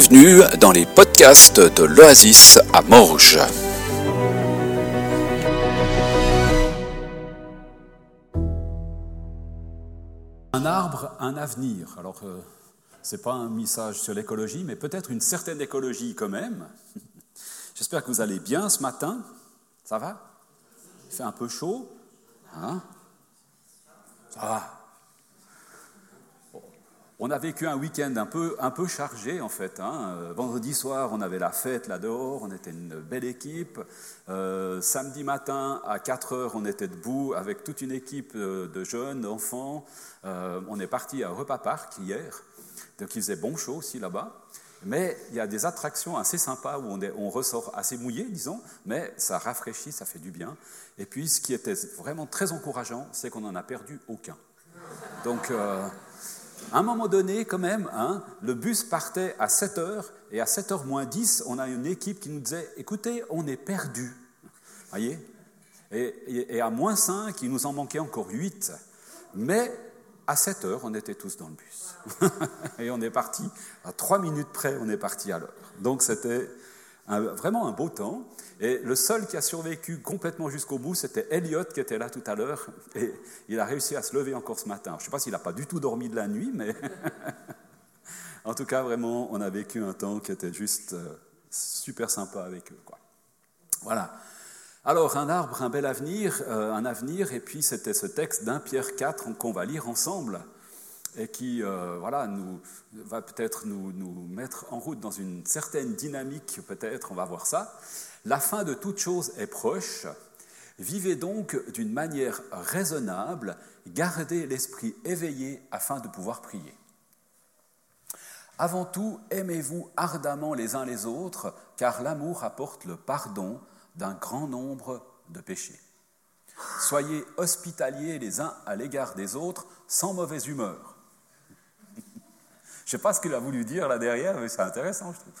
bienvenue dans les podcasts de l'Oasis à Morges. Un arbre, un avenir. Alors, euh, ce n'est pas un message sur l'écologie, mais peut-être une certaine écologie quand même. J'espère que vous allez bien ce matin. Ça va? Il fait un peu chaud? Hein? Ça va on a vécu un week-end un peu, un peu chargé en fait. Hein. Euh, vendredi soir, on avait la fête là dehors, on était une belle équipe. Euh, samedi matin, à 4 heures, on était debout avec toute une équipe euh, de jeunes, d'enfants. on est parti à Repas Park hier, donc il faisait bon chaud aussi là-bas. Mais il y a des attractions assez sympas où on, ressort assez mouillé, disons, mais ça rafraîchit, ça fait du bien. Et puis, ce qui était vraiment très encourageant, c'est qu'on n'en a perdu aucun. Donc, à un moment donné, quand même, hein, le bus partait à 7 heures, et à 7 h moins 10, on a une équipe qui nous disait Écoutez, on est perdu. Voyez? Et, et, à moins 5, il nous en manquait encore 8. Mais à 7 heures, on était tous dans le bus. et on est parti, à 3 minutes près, on est parti à l'heure. Donc c'était vraiment un beau temps. Et le seul qui a survécu complètement jusqu'au bout, c'était Elliot qui était là tout à l'heure. Et il a réussi à se lever encore ce matin. Je ne sais pas s'il n'a pas du tout dormi de la nuit, mais en tout cas, vraiment, on a vécu un temps qui était juste euh, super sympa avec eux. Quoi. Voilà. Alors, un arbre, un bel avenir, euh, un avenir, et puis c'était ce texte d'un Pierre 4 qu'on va lire ensemble et qui euh, voilà, va peut-être nous, nous, mettre en route dans une certaine dynamique, peut-être, on va voir ça. La fin de toute chose est proche. Vivez donc d'une manière raisonnable, gardez l'esprit éveillé afin de pouvoir prier. Avant tout, aimez-vous ardemment les uns les autres, car l'amour apporte le pardon d'un grand nombre de péchés. Soyez hospitaliers les uns à l'égard des autres, sans mauvaise humeur. Je ne sais pas ce qu'il a voulu dire là derrière, mais c'est intéressant, je trouve.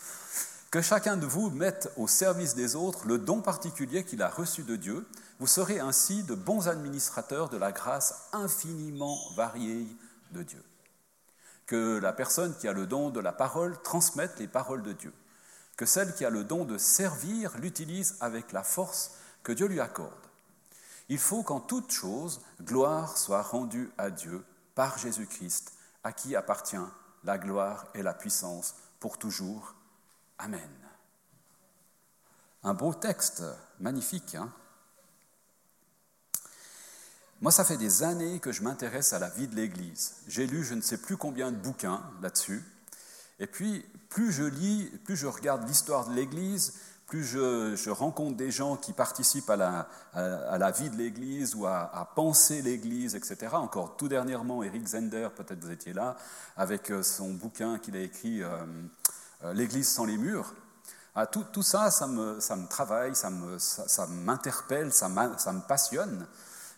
Que chacun de vous mette au service des autres le don particulier qu'il a reçu de Dieu. Vous serez ainsi de bons administrateurs de la grâce infiniment variée de Dieu. Que la personne qui a le don de la parole transmette les paroles de Dieu. Que celle qui a le don de servir l'utilise avec la force que Dieu lui accorde. Il faut qu'en toute chose, gloire soit rendue à Dieu par Jésus-Christ, à qui appartient la gloire et la puissance pour toujours. Amen. Un beau texte, magnifique. Hein Moi, ça fait des années que je m'intéresse à la vie de l'Église. J'ai lu je ne sais plus combien de bouquins là-dessus. Et puis, plus je lis, plus je regarde l'histoire de l'Église, plus je, rencontre des gens qui participent à la, à, la vie de l'Église ou à, penser l'Église, etc. Encore tout dernièrement, Eric Zender, peut-être vous étiez là, avec euh, son bouquin qu'il a écrit euh, euh, L'Église sans les murs. Ah, tout, tout, ça, ça me, ça me travaille, ça m'interpelle, ça, ça, ça, me passionne.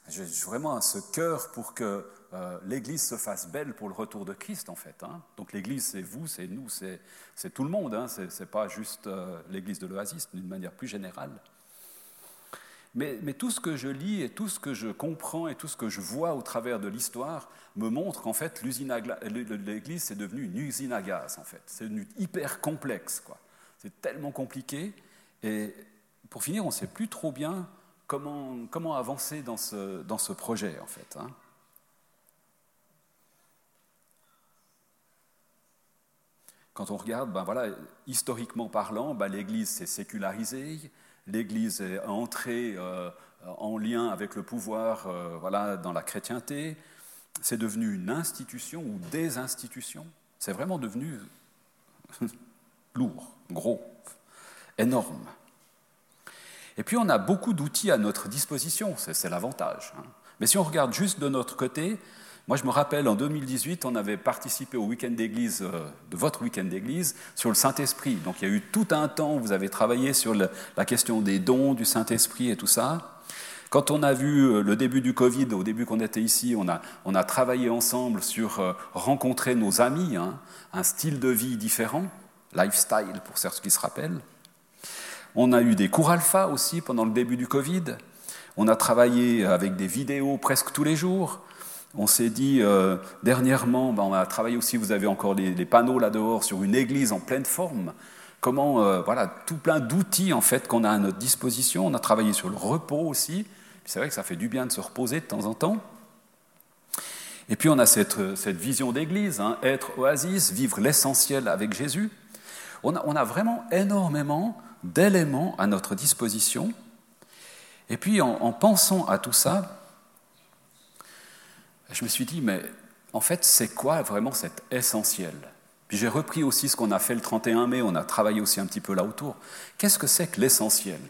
J'ai vraiment ce cœur pour que euh, l'Église se fasse belle pour le retour de Christ, en fait. Hein. Donc l'Église, c'est vous, c'est nous, c'est tout le monde. Hein. Ce n'est pas juste euh, l'Église de l'Oasis, d'une manière plus générale. Mais, tout ce que je lis et tout ce que je comprends et tout ce que je vois au travers de l'histoire me montre qu'en fait, l'Église, c'est devenu une usine à gaz, en fait. C'est devenu hyper complexe, quoi. C'est tellement compliqué. Et pour finir, on ne sait plus trop bien comment, avancer dans ce, dans ce projet, en fait. Hein. Quand on regarde, ben voilà, historiquement parlant, ben l'Église s'est sécularisée, l'Église est entrée euh, en lien avec le pouvoir euh, voilà, dans la chrétienté, c'est devenu une institution ou des institutions, c'est vraiment devenu lourd, gros, énorme. Et puis on a beaucoup d'outils à notre disposition, c'est l'avantage. Hein. Mais si on regarde juste de notre côté, moi, je me rappelle, en 2018, on avait participé au week-end d'église, euh, de votre week-end d'église, sur le Saint-Esprit. Donc, il y a eu tout un temps où vous avez travaillé sur la question des dons du Saint-Esprit et tout ça. Quand on a vu euh, le début du Covid, au début qu'on était ici, on a, on a travaillé ensemble sur euh, rencontrer nos amis, hein, un style de vie différent, lifestyle pour ceux qui se rappellent. On a eu des cours alpha aussi pendant le début du Covid. On a travaillé avec des vidéos presque tous les jours. On s'est dit euh, dernièrement, ben, on a travaillé aussi, vous avez encore les, panneaux là dehors sur une église en pleine forme. Comment, euh, voilà, tout plein d'outils en fait qu'on a à notre disposition. On a travaillé sur le repos aussi. C'est vrai que ça fait du bien de se reposer de temps en temps. Et puis on a cette, vision d'église, hein, être oasis, vivre l'essentiel avec Jésus. On a vraiment énormément d'éléments à notre disposition. Et puis en, pensant à tout ça, je me suis dit, mais en fait, c'est quoi vraiment cet essentiel? Puis j'ai repris aussi ce qu'on a fait le 31 mai, on a travaillé aussi un petit peu là autour. Qu'est-ce que c'est que l'essentiel?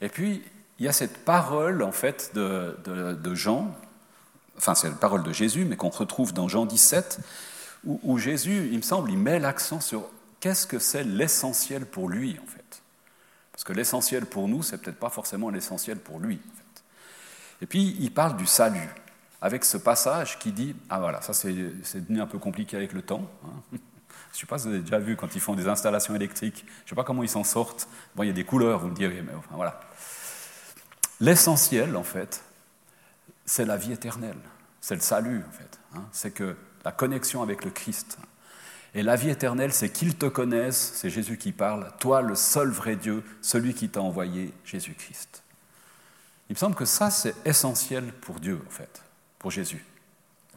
Et puis, il y a cette parole, en fait, de, Jean, enfin, c'est la parole de Jésus, mais qu'on retrouve dans Jean 17, où, où Jésus, il me semble, il met l'accent sur qu'est-ce que c'est l'essentiel pour lui, en fait. Parce que l'essentiel pour nous, c'est peut-être pas forcément l'essentiel pour lui. Et puis, il parle du salut, avec ce passage qui dit Ah voilà, ça c'est devenu un peu compliqué avec le temps. Hein. Je ne sais pas si vous avez déjà vu quand ils font des installations électriques, je ne sais pas comment ils s'en sortent. Bon, il y a des couleurs, vous me direz, mais enfin voilà. L'essentiel, en fait, c'est la vie éternelle, c'est le salut, en fait. Hein. C'est que la connexion avec le Christ. Et la vie éternelle, c'est qu'ils te connaissent, c'est Jésus qui parle, toi le seul vrai Dieu, celui qui t'a envoyé, Jésus-Christ. Il me semble que ça, c'est essentiel pour Dieu, en fait, Jésus.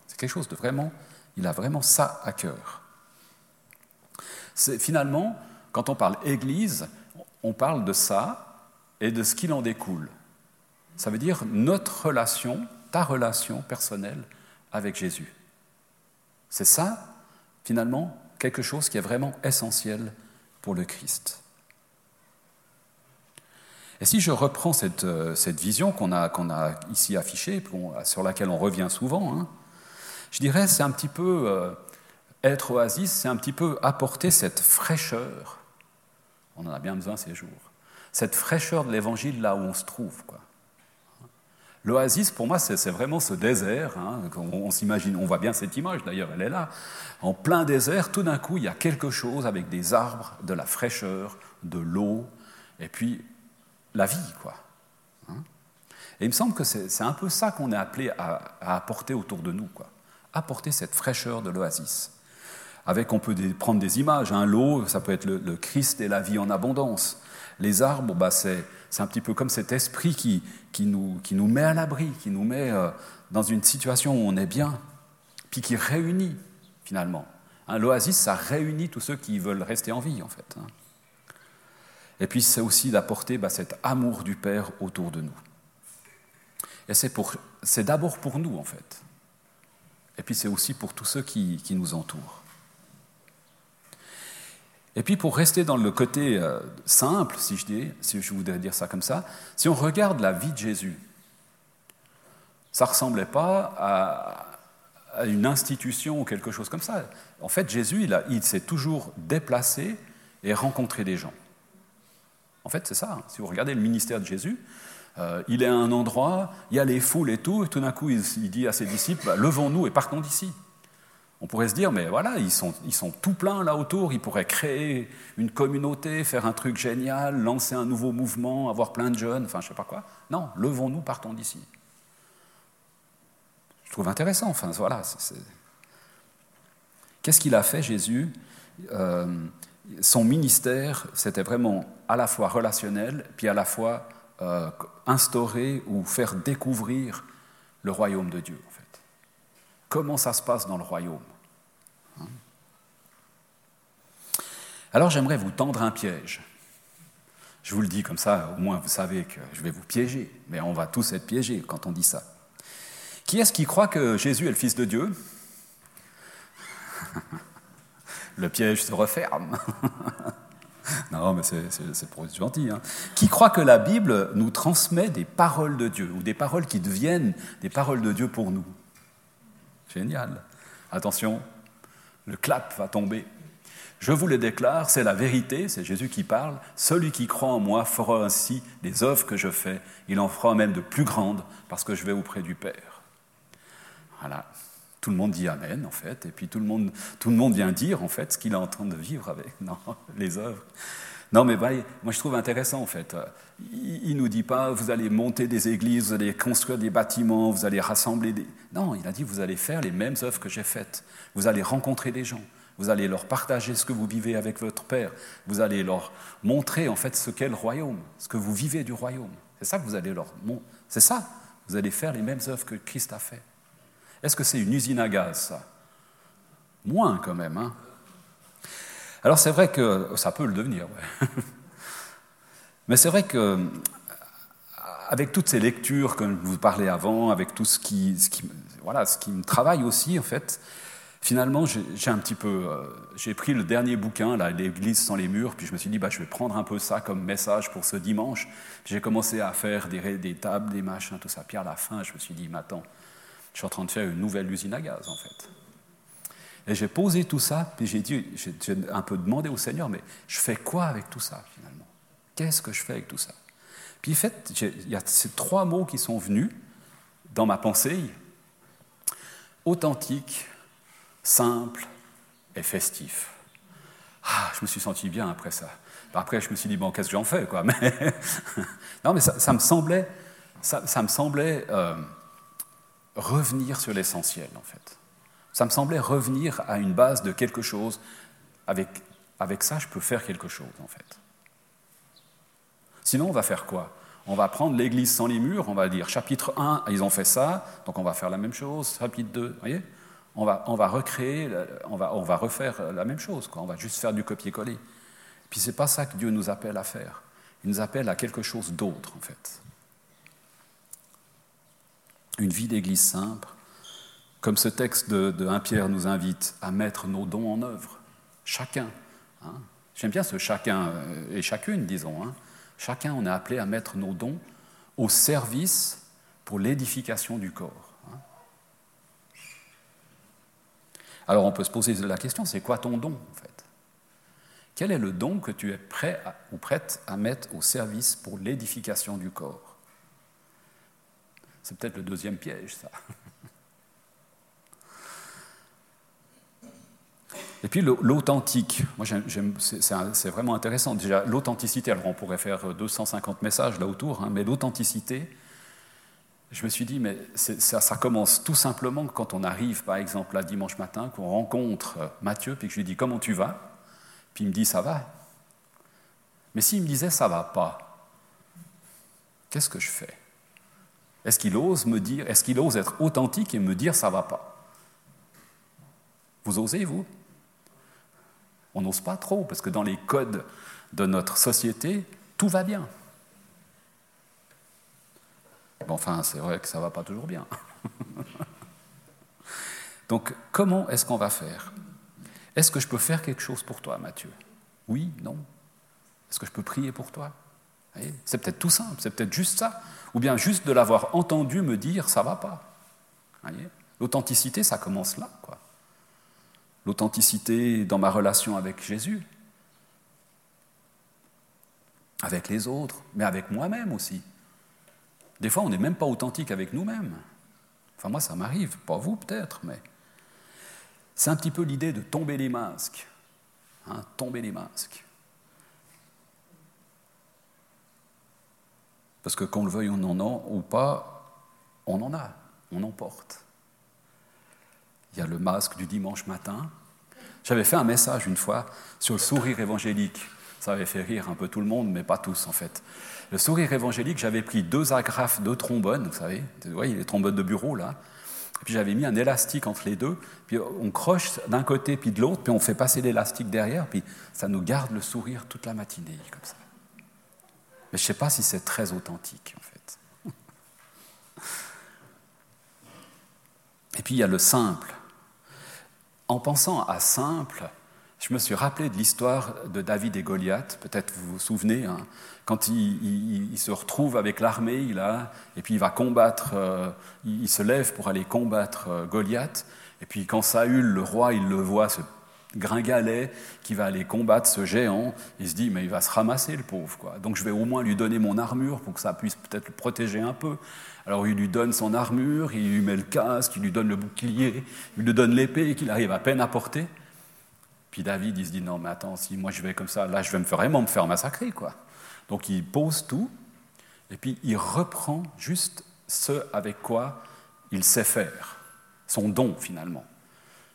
C'est quelque chose de vraiment, il a vraiment ça à cœur. Finalement, quand on parle Église, on parle de ça et de ce qu'il en découle. Ça veut dire notre relation, ta relation personnelle avec Jésus. C'est ça, finalement, quelque chose qui est vraiment essentiel pour le Christ. Et si je reprends cette, euh, cette vision qu'on a, qu'on a ici affichée, sur laquelle on revient souvent, hein, je dirais c'est un petit peu euh, être oasis, c'est un petit peu apporter cette fraîcheur. On en a bien besoin ces jours. Cette fraîcheur de l'évangile là où on se trouve. L'oasis, pour moi, c'est vraiment ce désert. Hein, on, s'imagine, on voit bien cette image d'ailleurs, elle est là. En plein désert, tout d'un coup, il y a quelque chose avec des arbres, de la fraîcheur, de l'eau, et puis la vie, quoi. Hein. et il me semble que c'est un peu ça qu'on est appelé à, apporter autour de nous, quoi. Apporter cette fraîcheur de l'oasis. Avec, on peut prendre des images. Hein, l'eau, ça peut être le, Christ et la vie en abondance. Les arbres, bah, c'est un petit peu comme cet esprit qui, qui, nous, qui nous met à l'abri, qui nous met euh, dans une situation où on est bien, puis qui réunit finalement. Hein, L'oasis, ça réunit tous ceux qui veulent rester en vie en fait. Hein. Et puis c'est aussi d'apporter bah, cet amour du Père autour de nous. Et c'est d'abord pour nous en fait. Et puis c'est aussi pour tous ceux qui, qui nous entourent. Et puis pour rester dans le côté euh, simple, si je, voudrais dire ça comme ça, si on regarde la vie de Jésus, ça ne ressemblait pas à, une institution ou quelque chose comme ça. En fait, Jésus, il s'est toujours déplacé et rencontré des gens. En fait, c'est ça. Hein. Si vous regardez le ministère de Jésus, euh, il est à un endroit, il y a les foules et tout, et tout d'un coup, il, dit à ses disciples, bah, levons-nous et partons d'ici. On pourrait se dire, mais voilà, ils sont, ils sont tout pleins là autour, ils pourraient créer une communauté, faire un truc génial, lancer un nouveau mouvement, avoir plein de jeunes, enfin je sais pas quoi. Non, levons-nous, partons d'ici. Je trouve intéressant, enfin voilà. Qu'est-ce qu'il a fait Jésus? Euh, Son ministère, c'était vraiment à la fois relationnel, puis à la fois euh, instaurer ou faire découvrir le royaume de Dieu comment ça se passe dans le royaume. Hein? Alors j'aimerais vous tendre un piège. Je vous le dis comme ça, au moins vous savez que je vais vous piéger, mais on va tous être piégés quand on dit ça. Qui est-ce qui croit que Jésus est le Fils de Dieu? Le piège se referme. non, mais c'est pour être gentil. Hein. Qui croit que la Bible nous transmet des paroles de Dieu, ou des paroles qui deviennent des paroles de Dieu pour nous Génial. Attention, le clap va tomber. Je vous le déclare, c'est la vérité, c'est Jésus qui parle. Celui qui croit en moi fera ainsi les œuvres que je fais. Il en fera même de plus grandes parce que je vais auprès du Père. Voilà. Tout le monde dit Amen, en fait, et puis tout le monde, tout le monde vient dire, en fait, ce qu'il est en train de vivre avec non, les œuvres. Non, mais voyez, moi je trouve intéressant en fait. Il ne nous dit pas, vous allez monter des églises, vous allez construire des bâtiments, vous allez rassembler des... Non, il a dit, vous allez faire les mêmes œuvres que j'ai faites. Vous allez rencontrer des gens. Vous allez leur partager ce que vous vivez avec votre Père. Vous allez leur montrer en fait ce qu'est le royaume, ce que vous vivez du royaume. C'est ça que vous allez leur. C'est ça. Vous allez faire les mêmes œuvres que Christ a fait. Est-ce que c'est une usine à gaz, ça? Moins quand même. Hein Alors c'est vrai que ça peut le devenir. Mais c'est vrai que avec toutes ces lectures que je vous parlais avant, avec tout ce qui, voilà, ce qui me travaille aussi, en fait, Finalement, j'ai un petit peu, euh, j'ai pris le dernier bouquin, l'Église sans les murs, puis je me suis dit, bah, je vais prendre un peu ça comme message pour ce dimanche. J'ai commencé à faire des, des, tables, des machins, tout ça. Puis à la fin, je me suis dit, mais attends, je suis en train de faire une nouvelle usine à gaz, en fait. Et j'ai posé tout ça, puis j'ai dit, j'ai un peu demandé au Seigneur, mais je fais quoi avec tout ça, finalement? Qu'est-ce que je fais avec tout ça? Puis en fait, il y a ces trois mots qui sont venus dans ma pensée authentique, simple et festif. Ah, je me suis senti bien après ça. Après, je me suis dit, bon, qu'est-ce que j'en fais quoi? Mais Non, mais ça, me semblait, ça, me semblait euh, revenir sur l'essentiel, en fait. Ça me semblait revenir à une base de quelque chose. Avec, avec ça, je peux faire quelque chose, en fait. Sinon, on va faire quoi? On va prendre l'Église sans les murs, on va dire chapitre 1, ils ont fait ça, donc on va faire la même chose, chapitre 2, vous voyez? On va, on va recréer, on va, on va refaire la même chose, quoi. on va juste faire du copier-coller. Puis ce n'est pas ça que Dieu nous appelle à faire. Il nous appelle à quelque chose d'autre, en fait. Une vie d'église simple, comme ce texte de, 1 Pierre nous invite à mettre nos dons en œuvre, chacun. Hein. J'aime bien ce chacun euh, et chacune, disons. Hein. Chacun, on est appelé à mettre nos dons au service pour l'édification du corps. Alors on peut se poser la question, c'est quoi ton don en fait? Quel est le don que tu es prêt ou prête à mettre au service pour l'édification du corps? C'est peut-être le deuxième piège, ça. Et puis l'authentique, moi c'est vraiment intéressant. Déjà, l'authenticité, alors on pourrait faire 250 messages là autour, hein, mais l'authenticité, je me suis dit, mais ça, commence tout simplement quand on arrive, par exemple, là, dimanche matin, qu'on rencontre Mathieu, puis que je lui dis comment tu vas, puis il me dit ça va. Mais s'il me disait ça va pas, qu'est-ce que je fais? Est-ce qu'il ose me dire, est-ce qu'il ose être authentique et me dire ça va pas? Vous osez, vous? On n'ose pas trop, parce que dans les codes de notre société, tout va bien. Enfin, c'est vrai que ça ne va pas toujours bien. Donc, comment est-ce qu'on va faire? Est-ce que je peux faire quelque chose pour toi, Mathieu? Oui, non? Est-ce que je peux prier pour toi? C'est peut-être tout simple, c'est peut-être juste ça. Ou bien juste de l'avoir entendu me dire ça va pas. L'authenticité, ça commence là. L'authenticité dans ma relation avec Jésus, avec les autres, mais avec moi-même aussi. Des fois, on n'est même pas authentique avec nous-mêmes. Enfin, moi, ça m'arrive, pas vous peut-être, mais c'est un petit peu l'idée de tomber les masques. Hein, tomber les masques. Parce que qu'on le veuille en a ou pas, on en a, on en porte. Il y a le masque du dimanche matin. J'avais fait un message une fois sur le sourire évangélique. Ça avait fait rire un peu tout le monde, mais pas tous en fait. Le sourire évangélique, j'avais pris deux agrafes de trombone, vous savez, vous voyez les trombones de bureau là, et puis j'avais mis un élastique entre les deux, puis on croche d'un côté puis de l'autre, puis on fait passer l'élastique derrière, puis ça nous garde le sourire toute la matinée, comme ça. Mais je ne sais pas si c'est très authentique, en fait. Et puis il y a le simple. En pensant à simple, je me suis rappelé de l'histoire de David et Goliath, peut-être vous vous souvenez, hein, quand il, se retrouve avec l'armée, il a, et puis il va combattre, euh, il, se lève pour aller combattre euh, Goliath, et puis quand Saül, le roi, il le voit, ce gringalet qui va aller combattre ce géant, il se dit, mais il va se ramasser le pauvre, quoi. donc je vais au moins lui donner mon armure pour que ça puisse peut-être le protéger un peu. Alors il lui donne son armure, il lui met le casque, il lui donne le bouclier, il lui donne l'épée qu'il arrive à peine à porter. Puis David, il se dit, non, mais attends, si moi je vais comme ça, là, je vais me vraiment me faire massacrer, quoi. Donc il pose tout, et puis il reprend juste ce avec quoi il sait faire, son don finalement.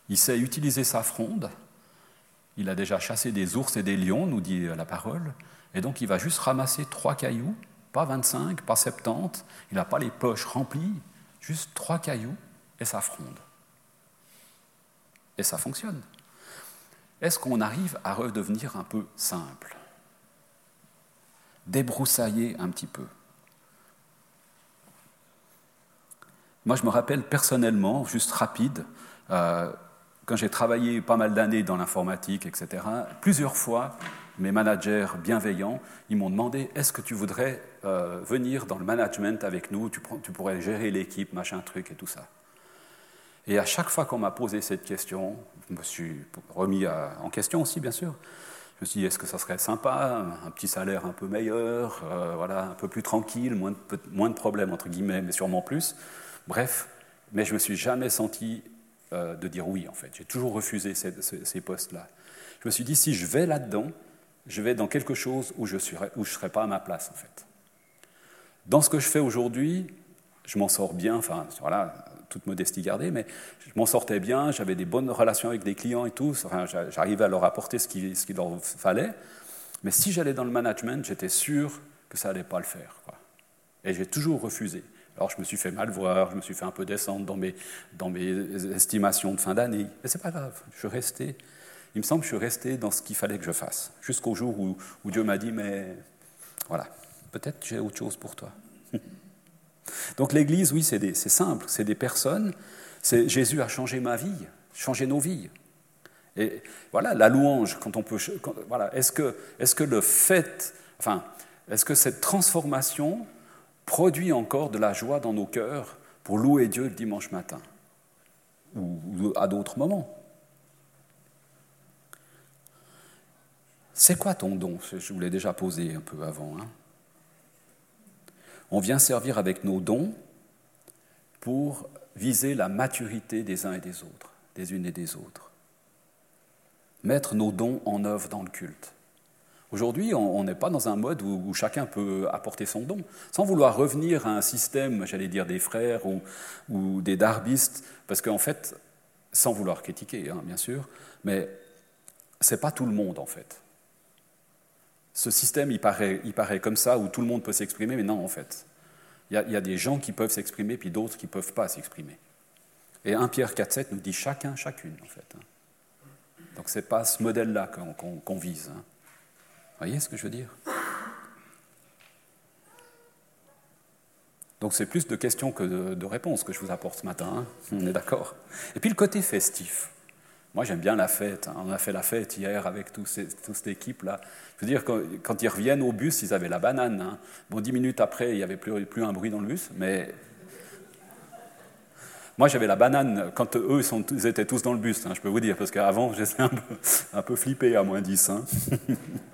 Il sait utiliser sa fronde, il a déjà chassé des ours et des lions, nous dit la parole, et donc il va juste ramasser trois cailloux, pas 25, pas 70, il n'a pas les poches remplies, juste trois cailloux et sa fronde. Et ça fonctionne. Est-ce qu'on arrive à redevenir un peu simple? Débroussailler un petit peu Moi, je me rappelle personnellement, juste rapide, euh, quand j'ai travaillé pas mal d'années dans l'informatique, etc., plusieurs fois, mes managers bienveillants, ils m'ont demandé est-ce que tu voudrais euh, venir dans le management avec nous, tu, pourrais gérer l'équipe, machin truc et tout ça. Et à chaque fois qu'on m'a posé cette question, je me suis remis en question aussi, bien sûr. Je me suis dit, est-ce que ça serait sympa, un petit salaire un peu meilleur, euh, voilà, un peu plus tranquille, moins de, moins de problèmes, entre guillemets, mais sûrement plus. Bref, mais je ne me suis jamais senti euh, de dire oui, en fait. J'ai toujours refusé ces, postes-là. Je me suis dit, si je vais là-dedans, je vais dans quelque chose où je ne serai pas à ma place, en fait. Dans ce que je fais aujourd'hui, je m'en sors bien, enfin, voilà, toute modestie gardée, mais je m'en sortais bien, j'avais des bonnes relations avec des clients et tout, j'arrivais à leur apporter ce qu'il leur fallait. Mais si j'allais dans le management, j'étais sûr que ça n'allait pas le faire. Quoi. Et j'ai toujours refusé. Alors je me suis fait mal voir, je me suis fait un peu descendre dans mes, dans mes estimations de fin d'année. Mais c'est pas grave, je suis resté. Il me semble que je suis resté dans ce qu'il fallait que je fasse, jusqu'au jour où, Dieu m'a dit, mais voilà, peut-être j'ai autre chose pour toi. Donc l'Église, oui, c'est simple, c'est des personnes. Jésus a changé ma vie, changé nos vies. Et voilà, la louange, quand on peut. voilà, est-ce que, est que le fait. Enfin, est-ce que cette transformation produit encore de la joie dans nos cœurs pour louer Dieu le dimanche matin ou, à d'autres moments C'est quoi ton don? Je vous l'ai déjà posé un peu avant. Hein on vient servir avec nos dons pour viser la maturité des uns et des autres, des unes et des autres. Mettre nos dons en œuvre dans le culte. Aujourd'hui, on n'est pas dans un mode où, chacun peut apporter son don, sans vouloir revenir à un système, j'allais dire, des frères ou, des darbistes, parce qu'en fait, sans vouloir critiquer, hein, bien sûr, mais ce n'est pas tout le monde, en fait. Ce système, il paraît, comme ça, où tout le monde peut s'exprimer, mais non, en fait. Il y, a, des gens qui peuvent s'exprimer, puis d'autres qui ne peuvent pas s'exprimer. Et 1 Pierre 4,7 nous dit chacun, chacune, en fait. Hein. Donc ce n'est pas ce modèle-là qu'on vise. Hein. Voyez ce que je veux dire? Donc c'est plus de questions que de, réponses que je vous apporte ce matin, hein. on est d'accord? Et puis le côté festif. Moi, j'aime bien la fête. Hein. On a fait la fête hier avec toute cette équipe-là. Je veux dire, quand, ils reviennent au bus, ils avaient la banane. Hein. Bon, dix minutes après, il n'y avait plus, un bruit dans le bus, mais moi, j'avais la banane quand eux, ils, étaient tous dans le bus, hein, je peux vous dire, parce qu'avant, j'étais un peu, flippé à moins 10.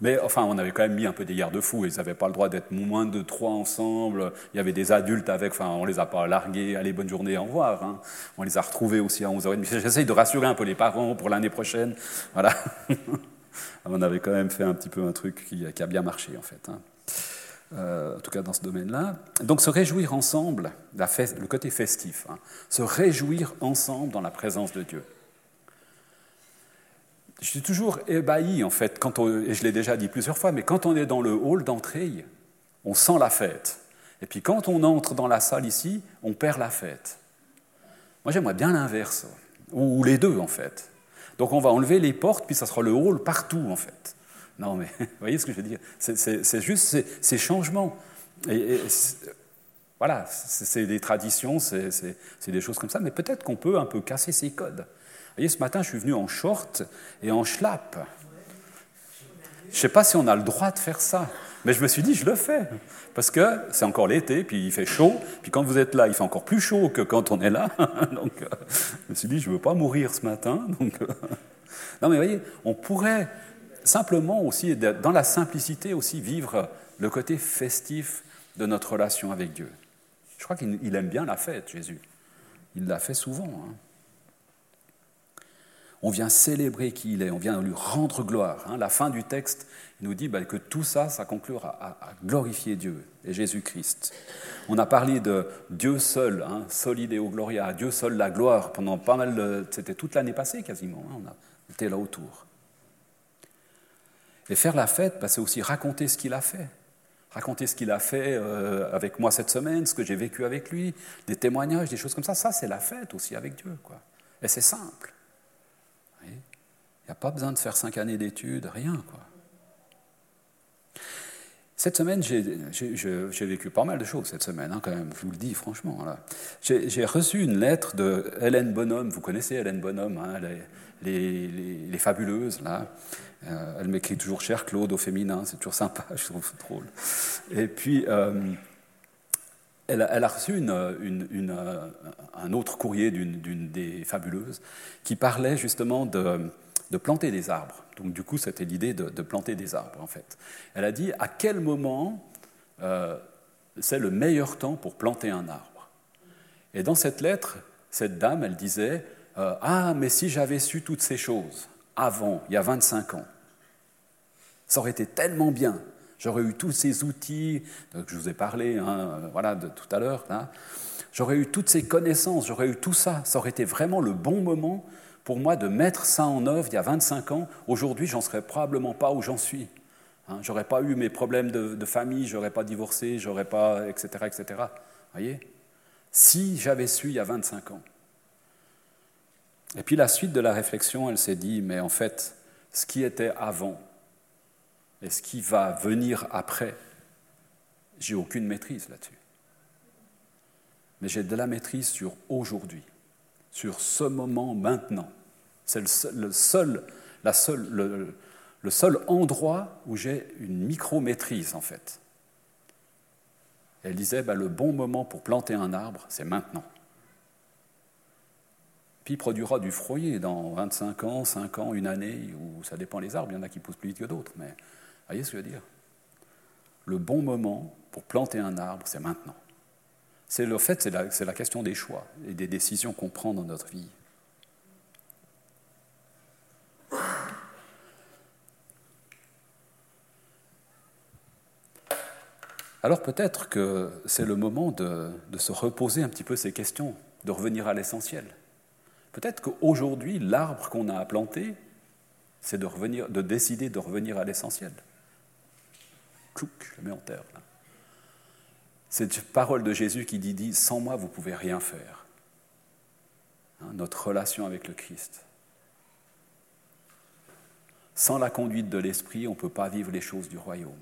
Mais enfin, on avait quand même mis un peu des garde-fous. Ils n'avaient pas le droit d'être moins de trois ensemble. Il y avait des adultes avec. Enfin, on les a pas largués. Allez, bonne journée, au revoir. Hein. On les a retrouvés aussi à 11h30. J'essaye de rassurer un peu les parents pour l'année prochaine. Voilà. on avait quand même fait un petit peu un truc qui, a bien marché, en fait. Hein. Euh, en tout cas dans ce domaine-là. Donc se réjouir ensemble, le côté festif, hein. se réjouir ensemble dans la présence de Dieu je suis toujours ébahi, en fait, quand et je l'ai déjà dit plusieurs fois, mais quand on est dans le hall d'entrée, on sent la fête. Et puis quand on entre dans la salle ici, on perd la fête. Moi, j'aimerais bien l'inverse, ou les deux, en fait. Donc on va enlever les portes, puis ça sera le hall partout, en fait. Non, mais vous voyez ce que je veux dire? C'est juste ces, changements. Voilà, c'est des traditions, c'est des choses comme ça, mais peut-être qu'on peut un peu casser ces codes voyez, ce matin, je suis venu en short et en schlapp. Je ne sais pas si on a le droit de faire ça, mais je me suis dit, je le fais. Parce que c'est encore l'été, puis il fait chaud, puis quand vous êtes là, il fait encore plus chaud que quand on est là. donc, euh, je me suis dit, je ne veux pas mourir ce matin. Donc, euh, non, mais vous voyez, on pourrait simplement aussi, dans la simplicité aussi, vivre le côté festif de notre relation avec Dieu. Je crois qu'il aime bien la fête, Jésus. Il l'a fait souvent. Hein. On vient célébrer qui il est, on vient lui rendre gloire. Hein. La fin du texte nous dit bah, que tout ça, ça conclura à, glorifier Dieu et Jésus-Christ. On a parlé de Dieu seul, hein, solideo gloria, Dieu seul la gloire, pendant pas mal, c'était toute l'année passée quasiment, hein, on était là autour. Et faire la fête, bah, c'est aussi raconter ce qu'il a fait. Raconter ce qu'il a fait euh, avec moi cette semaine, ce que j'ai vécu avec lui, des témoignages, des choses comme ça. Ça, c'est la fête aussi avec Dieu. Quoi. Et c'est simple. Il n'y a pas besoin de faire cinq années d'études, rien. Quoi. Cette semaine, j'ai vécu pas mal de choses cette semaine, hein, quand même, je vous le dis franchement. J'ai reçu une lettre de Hélène Bonhomme, vous connaissez Hélène Bonhomme, hein, les, fabuleuses, là. Euh, elle m'écrit toujours cher Claude au féminin, c'est toujours sympa, je trouve drôle. Et puis, euh, elle, a reçu un autre courrier d'une des fabuleuses qui parlait justement de de planter des arbres. Donc du coup, c'était l'idée de, planter des arbres, en fait. Elle a dit à quel moment euh, c'est le meilleur temps pour planter un arbre? Et dans cette lettre, cette dame, elle disait, euh, ah, mais si j'avais su toutes ces choses avant, il y a 25 ans, ça aurait été tellement bien. J'aurais eu tous ces outils que je vous ai parlé hein, voilà, de tout à l'heure. J'aurais eu toutes ces connaissances, j'aurais eu tout ça. Ça aurait été vraiment le bon moment pour moi de mettre ça en œuvre il y a 25 ans, aujourd'hui, j'en serais probablement pas où j'en suis. Hein, j'aurais pas eu mes problèmes de, de famille, j'aurais pas divorcé, j'aurais pas, etc., etc. Voyez? Si j'avais su il y a 25 ans. Et puis la suite de la réflexion, elle s'est dit, mais en fait, ce qui était avant et ce qui va venir après, j'ai aucune maîtrise là-dessus. Mais j'ai de la maîtrise sur aujourd'hui sur ce moment maintenant. C'est le seul, endroit où j'ai une micro-maîtrise, en fait. Elle disait, bah, le bon moment pour planter un arbre, c'est maintenant. Puis il produira du fruit dans 25 ans, 5 ans, une année, ou ça dépend des arbres, il y en a qui poussent plus vite que d'autres, mais voyez ce que je veux dire Le bon moment pour planter un arbre, c'est maintenant. C'est le fait, c'est la, question des choix et des décisions qu'on prend dans notre vie. Alors peut-être que c'est le moment de, se reposer un petit peu ces questions, de revenir à l'essentiel. Peut-être qu'aujourd'hui, l'arbre qu'on a à planter, c'est de, revenir, de décider de revenir à l'essentiel. Clouc, je le en terre. Cette parole de Jésus qui dit, Sans moi, vous pouvez rien faire. Hein, notre relation avec le Christ. Sans la conduite de l'Esprit, on ne peut pas vivre les choses du royaume.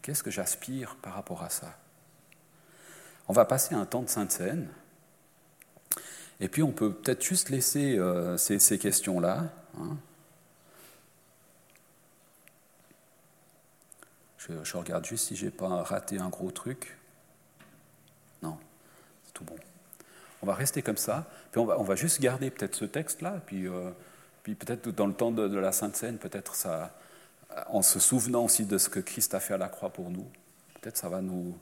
Qu'est-ce que j'aspire par rapport à ça? On va passer un temps de Sainte Seine. Et puis on peut peut-être juste laisser euh, ces, questions-là. Hein. Je, regarde juste si j'ai pas raté un gros truc. Non, c'est tout bon. On va rester comme ça, puis on va, juste garder peut-être ce texte-là, euh, puis peut-être dans le temps de, la Sainte Seine, peut-être ça, en se souvenant aussi de ce que Christ a fait à la croix pour nous, peut-être ça va nous,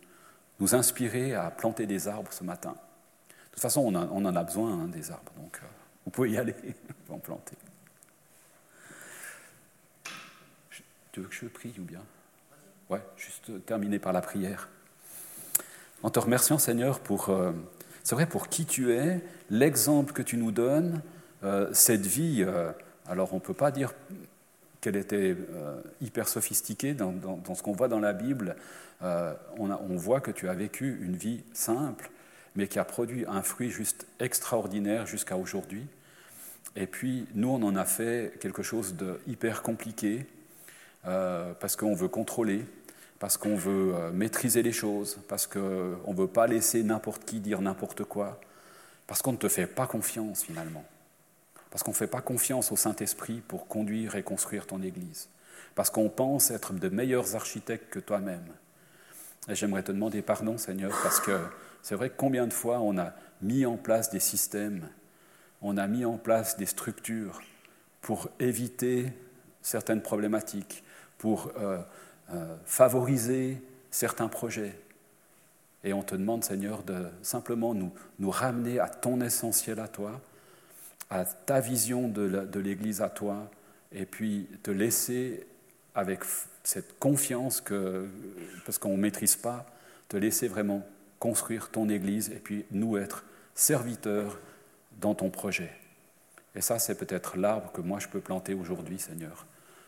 inspirer à planter des arbres ce matin. De toute façon, on, on en a besoin hein, des arbres, donc euh, vous pouvez y aller, en planter. Tu veux que je prie ou bien? Ouais, juste terminer par la prière. En te remerciant, Seigneur, pour, euh, c'est vrai, pour qui tu es, l'exemple que tu nous donnes, cette vie. Euh, alors, on ne peut pas dire qu'elle était hyper sophistiquée dans, ce qu'on voit dans la Bible. On, voit que tu as vécu une vie simple, mais qui a produit un fruit juste extraordinaire jusqu'à aujourd'hui. Et puis, nous, on en a fait quelque chose de hyper compliqué, euh, parce qu'on veut contrôler, parce qu'on veut euh, maîtriser les choses, parce qu'on ne veut pas laisser n'importe qui dire n'importe quoi, parce qu'on ne te fait pas confiance finalement, parce qu'on ne fait pas confiance au Saint-Esprit pour conduire et construire ton Église, parce qu'on pense être de meilleurs architectes que toi-même. Et j'aimerais te demander pardon, Seigneur, parce que c'est vrai que combien de fois on a mis en place des systèmes, on a mis en place des structures pour éviter certaines problématiques, pour euh, euh, favoriser certains projets. Et on te demande, Seigneur, de simplement nous, nous ramener à ton essentiel à toi à ta vision de l'Église à toi, et puis te laisser avec cette confiance que, parce qu'on ne maîtrise pas, te laisser vraiment construire ton Église et puis nous être serviteurs dans ton projet. Et ça, c'est peut-être l'arbre que moi je peux planter aujourd'hui, Seigneur.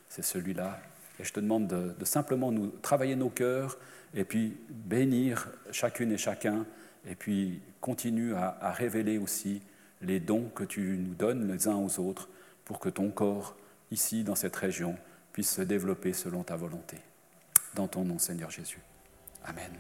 C'est celui-là. Et je te demande de, simplement nous travailler nos cœurs et puis bénir chacune et chacun et puis continue à révéler aussi les dons que tu nous donnes les uns aux autres pour que ton corps, ici, dans cette région, puisse se développer selon ta volonté. Dans ton nom, Seigneur Jésus. Amen.